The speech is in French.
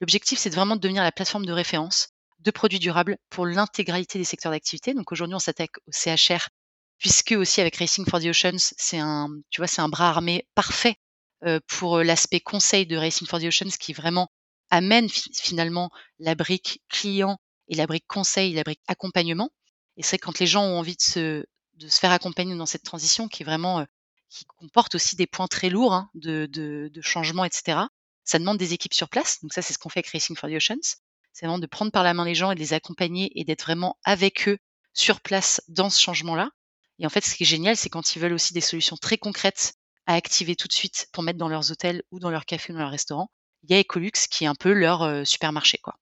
L'objectif, c'est vraiment de devenir la plateforme de référence de produits durables pour l'intégralité des secteurs d'activité. Donc aujourd'hui, on s'attaque au CHR, puisque aussi avec Racing for the Oceans, c'est un, tu vois, c'est un bras armé parfait euh, pour l'aspect conseil de Racing for the Oceans qui vraiment amène finalement la brique client et la brique conseil, la brique accompagnement. Et c'est quand les gens ont envie de se, de se faire accompagner dans cette transition qui est vraiment, euh, qui comporte aussi des points très lourds hein, de, de, de changement, etc. Ça demande des équipes sur place. Donc ça, c'est ce qu'on fait avec Racing for the Oceans. C'est vraiment de prendre par la main les gens et de les accompagner et d'être vraiment avec eux sur place dans ce changement-là. Et en fait, ce qui est génial, c'est quand ils veulent aussi des solutions très concrètes à activer tout de suite pour mettre dans leurs hôtels ou dans leurs cafés ou dans leurs restaurants. Il y a Ecolux qui est un peu leur euh, supermarché, quoi.